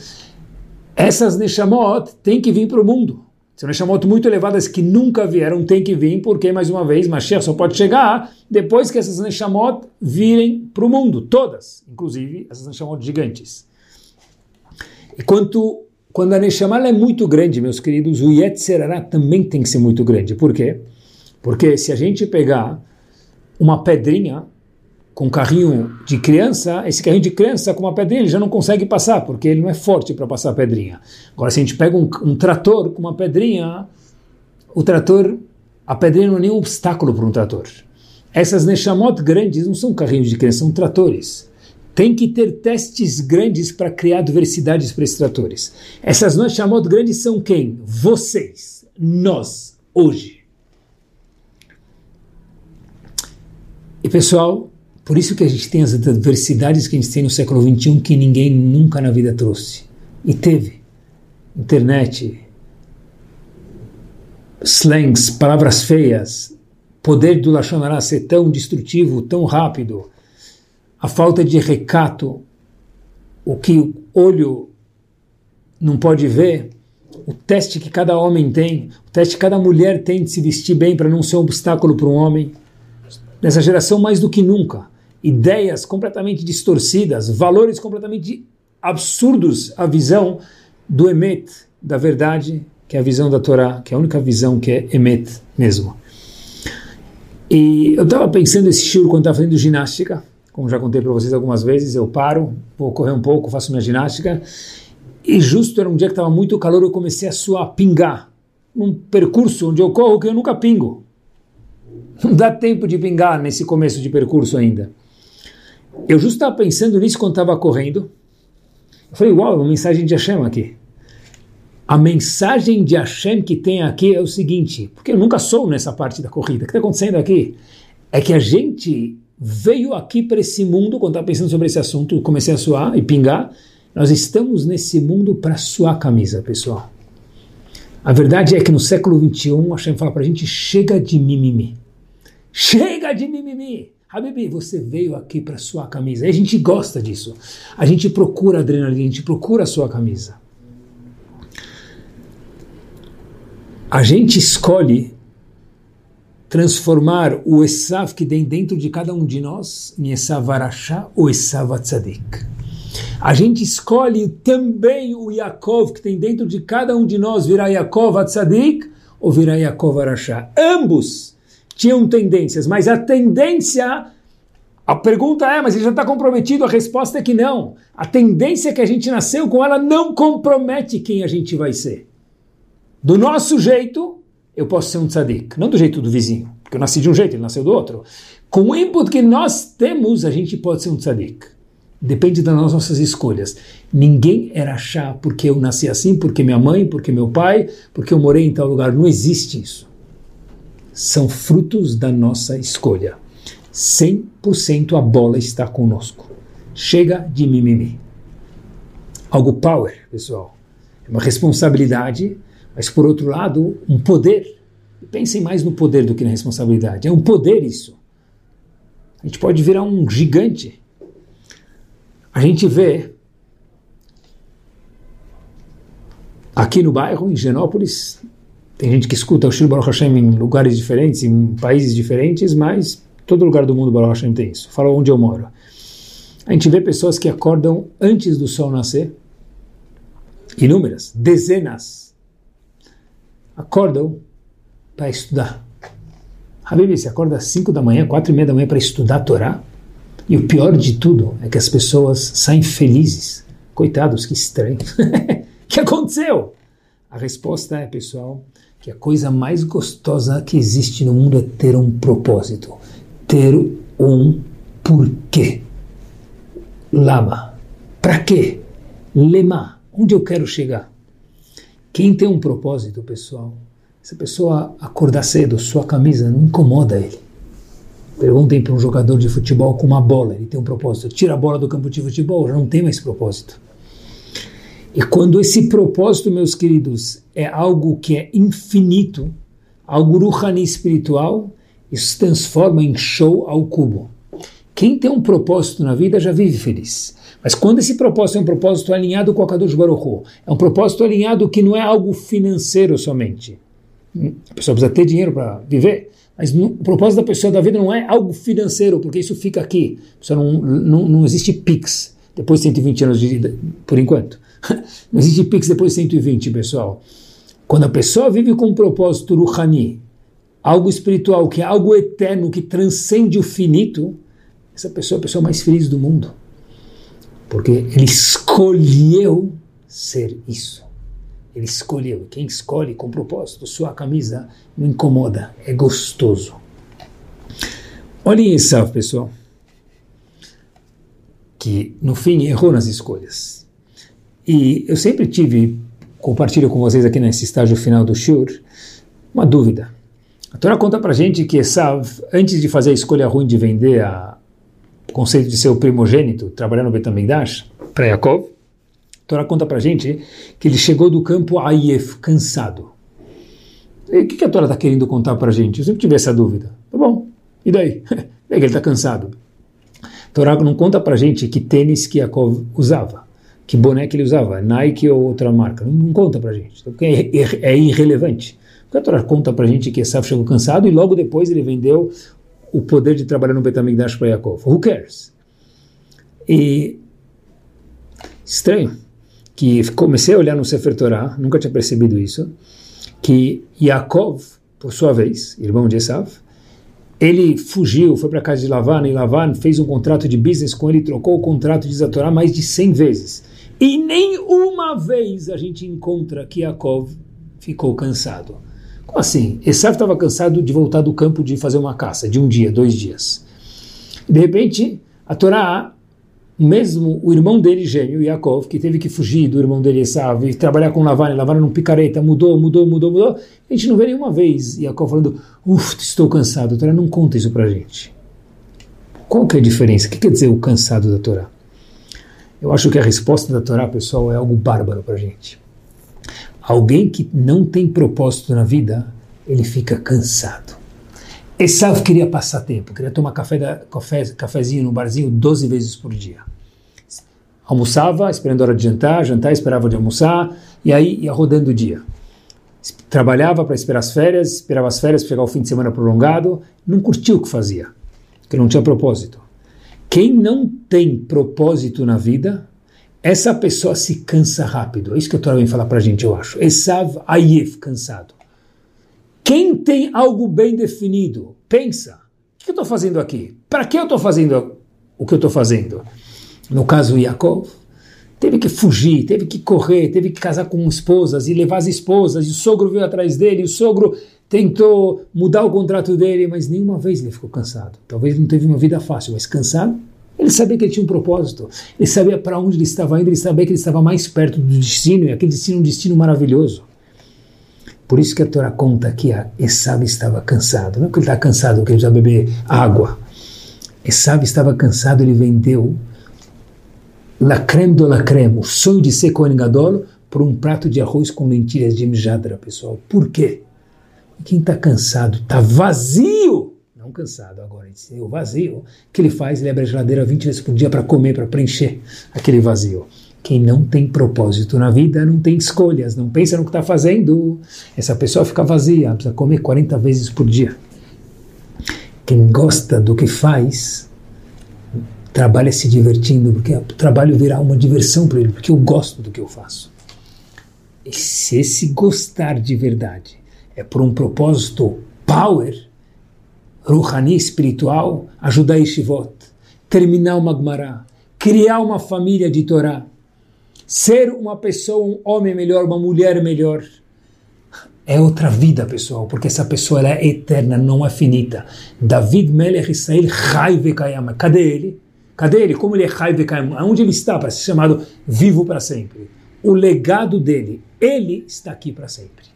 essas Neshamot têm que vir para o mundo. São Neshamot muito elevadas que nunca vieram, tem que vir, porque, mais uma vez, Mashiach só pode chegar depois que essas Neshamot virem para o mundo, todas, inclusive essas Neshamot gigantes. E quanto, quando a Neshama é muito grande, meus queridos, o Yetzerará também tem que ser muito grande. Por quê? Porque se a gente pegar uma pedrinha com carrinho de criança, esse carrinho de criança com uma pedrinha ele já não consegue passar, porque ele não é forte para passar a pedrinha. Agora, se a gente pega um, um, trator com uma pedrinha, o trator, a pedrinha não é nenhum obstáculo para um trator. Essas Neshamot grandes não são carrinhos de criança, são tratores. Tem que ter testes grandes para criar adversidades para esses tratores. Essas Neshamot grandes são quem? Vocês, nós, hoje. E pessoal, por isso que a gente tem as adversidades que a gente tem no século XXI que ninguém nunca na vida trouxe. E teve. Internet, slangs, palavras feias, poder do Lachonará ser tão destrutivo, tão rápido, a falta de recato, o que o olho não pode ver, o teste que cada homem tem, o teste que cada mulher tem de se vestir bem para não ser um obstáculo para um homem. Nessa geração, mais do que nunca ideias completamente distorcidas, valores completamente absurdos à visão do Emet, da verdade, que é a visão da Torá, que é a única visão que é Emet mesmo. E eu estava pensando esse estilo quando estava fazendo ginástica, como já contei para vocês algumas vezes, eu paro, vou correr um pouco, faço minha ginástica, e justo era um dia que estava muito calor, eu comecei a suar, pingar, num percurso onde eu corro que eu nunca pingo. Não dá tempo de pingar nesse começo de percurso ainda. Eu justo estava pensando nisso quando estava correndo. Eu falei, uau, uma mensagem de Hashem aqui. A mensagem de Hashem que tem aqui é o seguinte, porque eu nunca sou nessa parte da corrida. O que está acontecendo aqui? É que a gente veio aqui para esse mundo, quando estava pensando sobre esse assunto, comecei a suar e pingar. Nós estamos nesse mundo para suar camisa, pessoal. A verdade é que no século 21, Hashem fala para a gente, chega de mimimi. Chega de mimimi. Habibi, você veio aqui para sua camisa. E a gente gosta disso. A gente procura adrenalina, a gente procura a sua camisa. A gente escolhe transformar o Esav que tem dentro de cada um de nós em Esav Arashá ou Esav Atzadik. A gente escolhe também o Yaakov que tem dentro de cada um de nós virar Yaakov Atzadik ou virar Yaakov Arashá. Ambos tinham tendências, mas a tendência. A pergunta é, mas ele já está comprometido? A resposta é que não. A tendência que a gente nasceu com ela não compromete quem a gente vai ser. Do nosso jeito, eu posso ser um tzadik, não do jeito do vizinho. porque eu nasci de um jeito, ele nasceu do outro. Com o input que nós temos, a gente pode ser um tzadik. Depende das nossas escolhas. Ninguém era chá porque eu nasci assim, porque minha mãe, porque meu pai, porque eu morei em tal lugar. Não existe isso. São frutos da nossa escolha. 100% a bola está conosco. Chega de mimimi. Algo power, pessoal. É uma responsabilidade, mas por outro lado, um poder. Pensem mais no poder do que na responsabilidade. É um poder isso. A gente pode virar um gigante. A gente vê aqui no bairro, em Genópolis, tem gente que escuta o Shir Baruch Hashem em lugares diferentes, em países diferentes, mas todo lugar do mundo Baruch Hashem tem isso. Fala onde eu moro. A gente vê pessoas que acordam antes do sol nascer, inúmeras, dezenas, acordam para estudar. Habib, você acorda às 5 da manhã, 4 e meia da manhã para estudar a Torá? E o pior de tudo é que as pessoas saem felizes. Coitados, que estranho. O que aconteceu? A resposta é, pessoal, que a coisa mais gostosa que existe no mundo é ter um propósito, ter um porquê. Lama. Para quê? Lema. Onde eu quero chegar? Quem tem um propósito, pessoal, se a pessoa acordar cedo, sua camisa não incomoda ele. Perguntem para um jogador de futebol com uma bola, ele tem um propósito. Tira a bola do campo de futebol, já não tem mais propósito. E quando esse propósito, meus queridos, é algo que é infinito, algo ruhani espiritual, isso se transforma em show ao cubo. Quem tem um propósito na vida já vive feliz. Mas quando esse propósito é um propósito alinhado com a Kadosh Baruch Hu, é um propósito alinhado que não é algo financeiro somente, a pessoa precisa ter dinheiro para viver, mas no, o propósito da pessoa da vida não é algo financeiro, porque isso fica aqui. Não, não, não existe PIX depois de 120 anos de vida, por enquanto. Não existe PIX depois de 120, pessoal. Quando a pessoa vive com um propósito ruhani, algo espiritual, que é algo eterno, que transcende o finito, essa pessoa é a pessoa mais feliz do mundo. Porque ele escolheu ser isso. Ele escolheu. Quem escolhe com propósito, sua camisa não incomoda, é gostoso. Olhem isso, pessoal. Que no fim errou nas escolhas. E eu sempre tive, compartilho com vocês aqui nesse estágio final do Shur, uma dúvida. A Torá conta pra gente que Esav, antes de fazer a escolha ruim de vender a, o conceito de ser o primogênito, trabalhando no Betamigdash, para Yaakov, Torá conta pra gente que ele chegou do campo Ayef, cansado. E o que, que a Torá está querendo contar pra gente? Eu sempre tive essa dúvida. Tá bom, e daí? É que ele está cansado. A Torá não conta pra gente que tênis que Yaakov usava, que boné que ele usava, Nike ou outra marca. Não, conta pra gente, porque é, é, irrelevante. Porque a Torá conta pra gente que Esav chegou cansado e logo depois ele vendeu o poder de trabalhar no Betamigdash para Yaakov. Who cares? E estranho que comecei a olhar no Sefer Torah, nunca tinha percebido isso, que Yaakov, por sua vez, irmão de Esav, ele fugiu, foi para a casa de Lavan, e Lavan fez um contrato de business com ele, trocou o contrato de Zatorá mais de 100 vezes. E nem uma vez a gente encontra que Yaakov ficou cansado. Como assim? Esav estava cansado de voltar do campo de fazer uma caça, de um dia, dois dias. De repente, a Torá mesmo o irmão dele gêmeo, Yaakov, que teve que fugir do irmão dele Esav e trabalhar com Lavan, Lavan num picareta, mudou, mudou, mudou, mudou, a gente não vê nenhuma vez Yaakov falando, uff, estou cansado, a Torá não conta isso pra gente. Qual que é a diferença? O que quer dizer o cansado da Torá? Eu acho que a resposta da Torá, pessoal, é algo bárbaro pra gente. Alguém que não tem propósito na vida, ele fica cansado. Esav queria passar tempo, queria tomar café da, café, cafezinho no barzinho 12 vezes por dia. Almoçava, esperando a hora de jantar, jantar, esperava de almoçar, e aí ia rodando o dia. Trabalhava para esperar as férias, esperava as férias para chegar o fim de semana prolongado, não curtia o que fazia, porque não tinha propósito. Quem não tem propósito na vida, essa pessoa se cansa rápido. É isso que a Torá vem falar para a gente, eu acho. Esav Ayef, cansado. Quem tem algo bem definido, pensa: o que eu estou fazendo aqui? Para que eu estou fazendo o que eu estou fazendo? No caso, Yaakov teve que fugir, teve que correr, teve que casar com esposas e levar as esposas, e o sogro veio atrás dele, e o sogro tentou mudar o contrato dele, mas nenhuma vez ele ficou cansado. Talvez não teve uma vida fácil, mas cansado. Ele sabia que ele tinha um propósito, ele sabia para onde ele estava indo, ele sabia que ele estava mais perto do destino, e aquele destino é um destino maravilhoso. Por isso que a Torá conta que a Esav estava cansado. Não é que ele está cansado, que ele já beber água. Esav estava cansado, ele vendeu la creme do la creme, o sonho de ser Kohen Gadol, por um prato de arroz com lentilhas de mjadra, pessoal. Por quê? Quem está cansado, está vazio, não cansado agora, o vazio, que ele faz? Ele abre a geladeira 20 vezes por dia para comer, para preencher aquele vazio. Quem não tem propósito na vida não tem escolhas, não pensa no que está fazendo. Essa pessoa fica vazia, precisa comer 40 vezes por dia. Quem gosta do que faz, trabalha se divertindo, porque o trabalho virá uma diversão para ele, porque eu gosto do que eu faço. E se esse gostar de verdade é por um propósito power, ruhani, espiritual, ajudar Yeshivot, terminar uma Gemara, criar uma família de Torá, ser uma pessoa, um homem melhor, uma mulher melhor, é outra vida, pessoal, porque essa pessoa ela é eterna, não é finita. David Melech Israel Chai Vekayama. Cadê ele? Cadê ele? Como ele é Chai Vekayama? Onde ele está para ser chamado vivo para sempre? O legado dele, ele está aqui para sempre.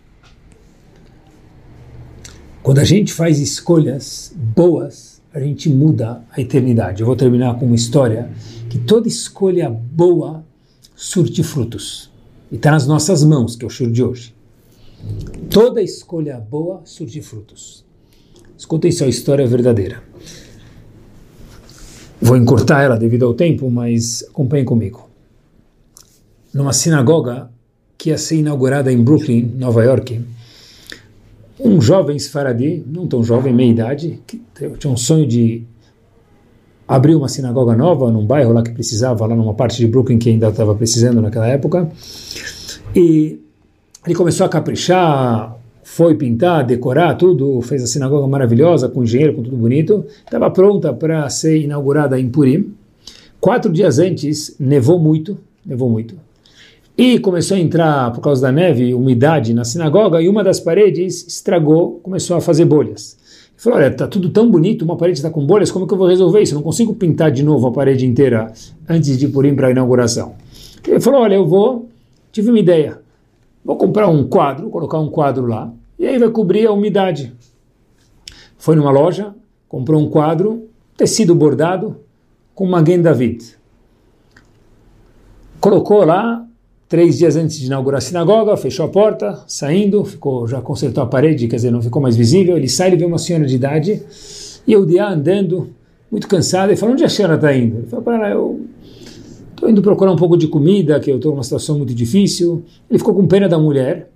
Quando a gente faz escolhas boas, a gente muda a eternidade. Eu vou terminar com uma história que toda escolha boa surte frutos. E está nas nossas mãos, que é o show de hoje. Toda escolha boa surte frutos. Escuta isso, é a história verdadeira. Vou encurtar ela devido ao tempo, mas acompanhem comigo. Numa sinagoga que ia ser inaugurada em Brooklyn, Nova York, um jovem Sfaradi, não tão jovem, meia idade, que tinha um sonho de abriu uma sinagoga nova num bairro lá que precisava, lá numa parte de Brooklyn que ainda estava precisando naquela época. E ele começou a caprichar, foi pintar, decorar tudo, fez a sinagoga maravilhosa, com engenheiro, com tudo bonito. Estava pronta para ser inaugurada em Purim. Quatro dias antes, nevou muito, nevou muito. E começou a entrar, por causa da neve, umidade na sinagoga, e uma das paredes estragou, começou a fazer bolhas falou, olha, tá tudo tão bonito, uma parede está com bolhas, como que eu vou resolver isso? Eu não consigo pintar de novo a parede inteira antes de ir para a inauguração. Ele falou, olha, eu vou, tive uma ideia, vou comprar um quadro, colocar um quadro lá, e aí vai cobrir a umidade. Foi numa loja, comprou um quadro, tecido bordado, com Maguen David. Colocou lá, Três dias antes de inaugurar a sinagoga, fechou a porta, saindo, ficou, já consertou a parede, quer dizer, não ficou mais visível. Ele sai e vê uma senhora de idade, e dia andando, muito cansado, e fala, onde a senhora está indo? Ele fala, para eu estou indo procurar um pouco de comida, que eu estou numa situação muito difícil. Ele ficou com pena da mulher,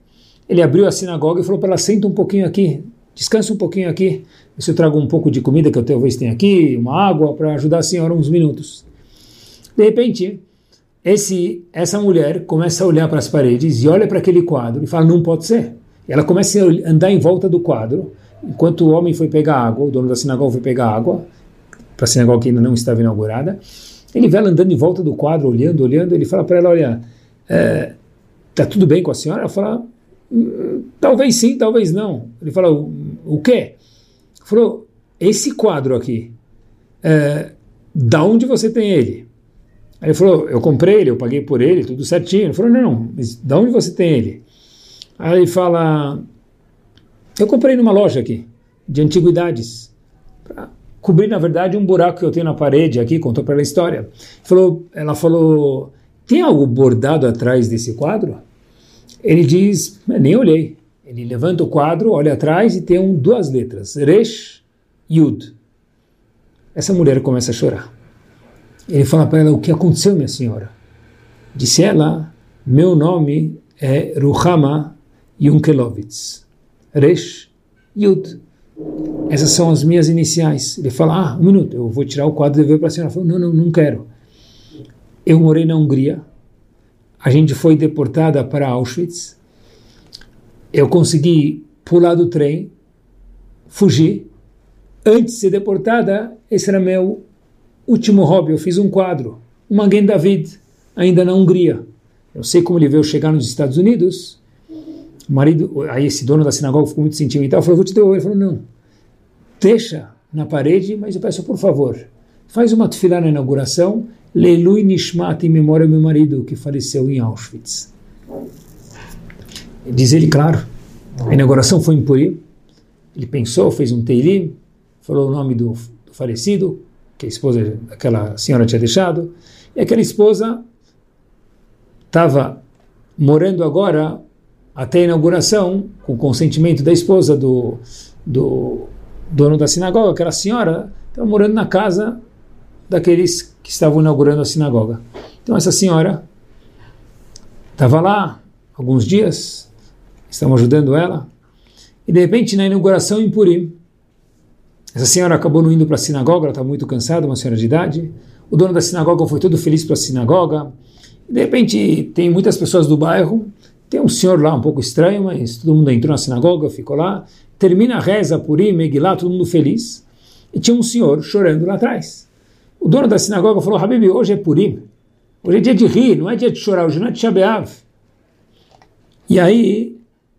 ele abriu a sinagoga e falou para ela, senta um pouquinho aqui, descansa um pouquinho aqui, se eu trago um pouco de comida que eu talvez tenha aqui, uma água, para ajudar a senhora uns minutos. De repente, esse, essa mulher começa a olhar para as paredes e olha para aquele quadro e fala, não pode ser. E ela começa a andar em volta do quadro, enquanto o homem foi pegar água, o dono da sinagoga foi pegar água, para a sinagoga que ainda não estava inaugurada, ele vai andando em volta do quadro, olhando, olhando, ele fala para ela, olha, é, tá tudo bem com a senhora? Ela fala, hum, talvez sim, talvez não. Ele fala, o, quê? Ele falou, esse quadro aqui, é, da onde você tem ele? Aí ele falou, eu comprei ele, eu paguei por ele, tudo certinho. Ele falou, não, mas de onde você tem ele? Aí ele fala, eu comprei numa loja aqui, de antiguidades, para cobrir, na verdade, um buraco que eu tenho na parede aqui, contou para ela a história. Falou, ela falou, tem algo bordado atrás desse quadro? Ele diz, nem olhei. Ele levanta o quadro, olha atrás e tem um, duas letras, Resh Yud. Essa mulher começa a chorar. Ele fala para ela: O que aconteceu, minha senhora? Disse ela: Meu nome é Ruhama Yunkelovitz. Resh Yud. Essas são as minhas iniciais. Ele fala: Ah, um minuto, eu vou tirar o quadro e ver para a senhora. Ela Não, não, não quero. Eu morei na Hungria. A gente foi deportada para Auschwitz. Eu consegui pular do trem, fugir. Antes de ser deportada, esse era meu Último hobby, eu fiz um quadro, um Maguen David, ainda na Hungria. Eu sei como ele veio chegar nos Estados Unidos. O marido, aí esse dono da sinagoga ficou muito sentimental, falou, vou te devolver. Ele falou, não, deixa na parede, mas eu peço, por favor, faz uma tefilá na inauguração, Leilui Nishmat, em memória ao meu marido, que faleceu em Auschwitz. Diz ele, claro, a inauguração foi em Purim, ele pensou, fez um teilim, falou o nome do, do falecido, que a esposa daquela senhora tinha deixado, e aquela esposa estava morando agora até a inauguração, com consentimento da esposa do, do dono da sinagoga, aquela senhora, estava morando na casa daqueles que estavam inaugurando a sinagoga. Então essa senhora estava lá alguns dias, estavam ajudando ela, e de repente na inauguração em Purim, essa senhora acabou não indo para a sinagoga, ela estava muito cansada, uma senhora de idade. O dono da sinagoga foi todo feliz para a sinagoga. De repente tem muitas pessoas do bairro, tem um senhor lá um pouco estranho, mas todo mundo entrou na sinagoga, ficou lá. Termina a reza, Purim, Megillah, todo mundo feliz. E tinha um senhor chorando lá atrás. O dono da sinagoga falou, Habib, hoje é Purim. Hoje é dia de rir, não é dia de chorar, hoje não é de Shabeav. E aí,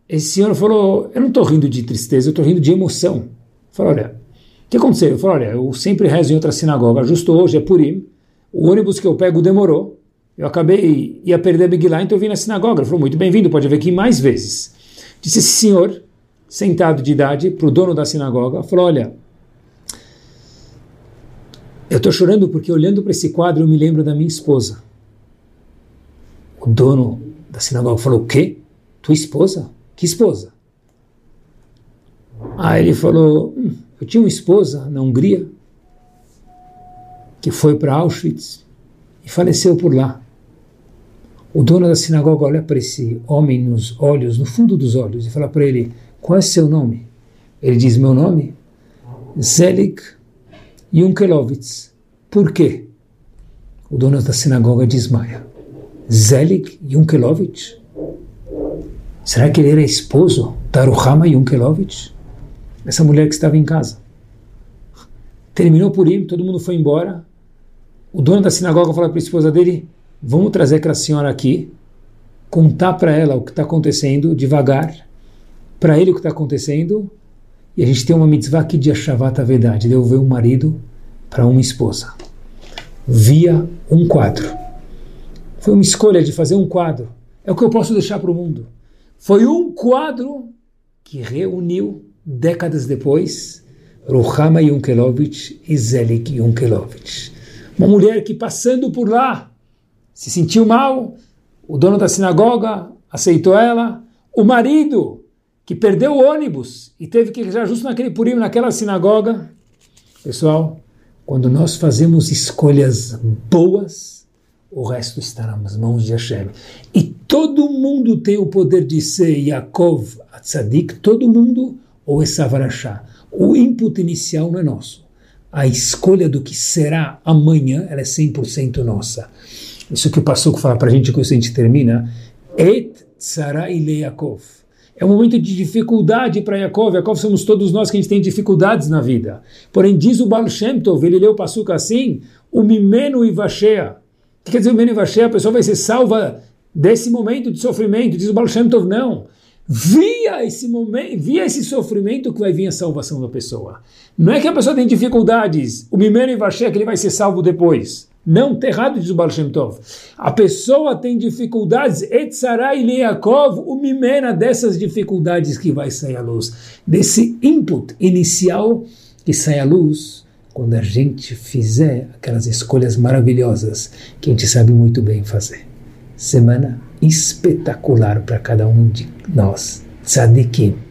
esse senhor falou, eu não estou rindo de tristeza, eu estou rindo de emoção. Falou, olha, o que aconteceu? Eu falei, olha, eu sempre rezo em outra sinagoga, justo hoje é Purim, o ônibus que eu pego demorou, eu acabei, ia perder a Big então eu vim na sinagoga. Ele falou, muito bem-vindo, pode vir aqui mais vezes. Disse esse senhor, sentado de idade, para o dono da sinagoga, falou, olha, eu estou chorando porque olhando para esse quadro eu me lembro da minha esposa. O dono da sinagoga falou: O quê? Tua esposa? Que esposa? Aí ele falou: hum, Eu tinha uma esposa na Hungria que foi para Auschwitz e faleceu por lá. O dono da sinagoga olha para esse homem nos olhos, no fundo dos olhos, e fala para ele: Qual é seu nome? Ele diz: Meu nome? Zelig Junkelovitz. Por quê? O dono da sinagoga desmaia. Zelig Junkelovitz? Será que ele era esposo da Ruhama Junkelovitch? Essa mulher que estava em casa. Terminou por ir, todo mundo foi embora. O dono da sinagoga falou para a esposa dele: Vamos trazer aquela senhora aqui, contar para ela o que está acontecendo devagar, para ele o que está acontecendo, e a gente tem uma mitzvah aqui de Ashavat Avedad, devolver um marido para uma esposa, via um quadro. Foi uma escolha de fazer um quadro. É o que eu posso deixar para o mundo. Foi um quadro que reuniu, décadas depois, Ruhama Yunkelovich e Zelik Yunkelovich. Uma mulher que passando por lá se sentiu mal, o dono da sinagoga aceitou ela, o marido que perdeu o ônibus e teve que já justo naquele purim, naquela sinagoga. Pessoal, quando nós fazemos escolhas boas, o resto está nas mãos de Hashem. E todo mundo tem o poder de ser Yaakov Atzadik, todo mundo, ou Esavarachá. O input inicial não é nosso. A escolha do que será amanhã, ela é 100% nossa. Isso que o Passuco fala para a gente, que a gente termina, Et Tzara Yaakov é um momento de dificuldade para Yaakov. Yaakov somos todos nós que a gente tem dificuldades na vida. Porém, diz o Baal Shem Tov, ele leu o Passuca assim, o Mimenu Ivashea. O que quer dizer o Mimenu Ivashea? A pessoa vai ser salva desse momento de sofrimento. Diz o Baal Shem Tov, não. Via esse momento, via esse sofrimento que vai vir a salvação da pessoa. Não é que a pessoa tem dificuldades, o Mimenu Ivashea que ele vai ser salvo depois. Não, está errado, diz o Baal Shem Tov. A pessoa tem dificuldades, Etzarai Leakov, o mimena dessas dificuldades que vai sair à luz. Desse input inicial que sai à luz quando a gente fizer aquelas escolhas maravilhosas que a gente sabe muito bem fazer. Semana espetacular para cada um de nós. Tzadikim.